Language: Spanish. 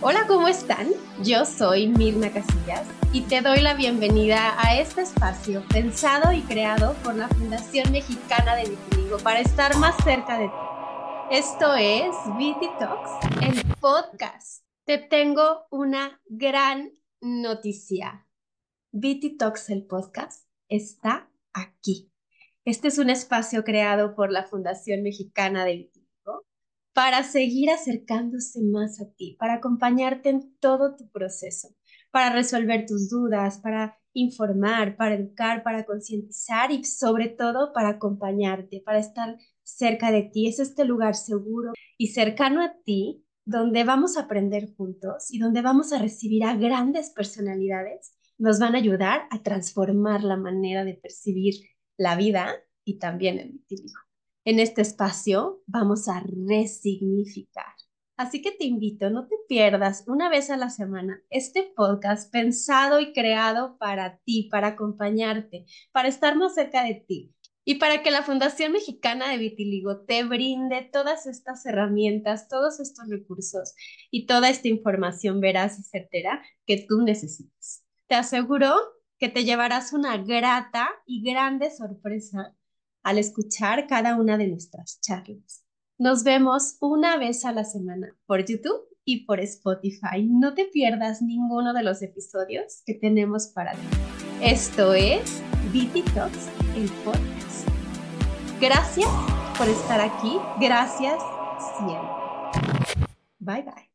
Hola, ¿cómo están? Yo soy Mirna Casillas y te doy la bienvenida a este espacio pensado y creado por la Fundación Mexicana de Vitiligo para estar más cerca de ti. Esto es Viti Talks, el podcast. Te tengo una gran noticia. Viti Talks, el podcast, está aquí. Este es un espacio creado por la Fundación Mexicana de Vitiligo para seguir acercándose más a ti, para acompañarte en todo tu proceso, para resolver tus dudas, para informar, para educar, para concientizar y sobre todo para acompañarte, para estar cerca de ti. Es este lugar seguro y cercano a ti donde vamos a aprender juntos y donde vamos a recibir a grandes personalidades. Nos van a ayudar a transformar la manera de percibir la vida y también el vitiligo. En este espacio vamos a resignificar. Así que te invito, no te pierdas una vez a la semana este podcast pensado y creado para ti, para acompañarte, para estar más cerca de ti y para que la Fundación Mexicana de Vitiligo te brinde todas estas herramientas, todos estos recursos y toda esta información veraz y certera que tú necesitas. Te aseguro que te llevarás una grata y grande sorpresa al escuchar cada una de nuestras charlas. Nos vemos una vez a la semana por YouTube y por Spotify. No te pierdas ninguno de los episodios que tenemos para ti. Esto es BT Talks, el podcast. Gracias por estar aquí. Gracias siempre. Bye bye.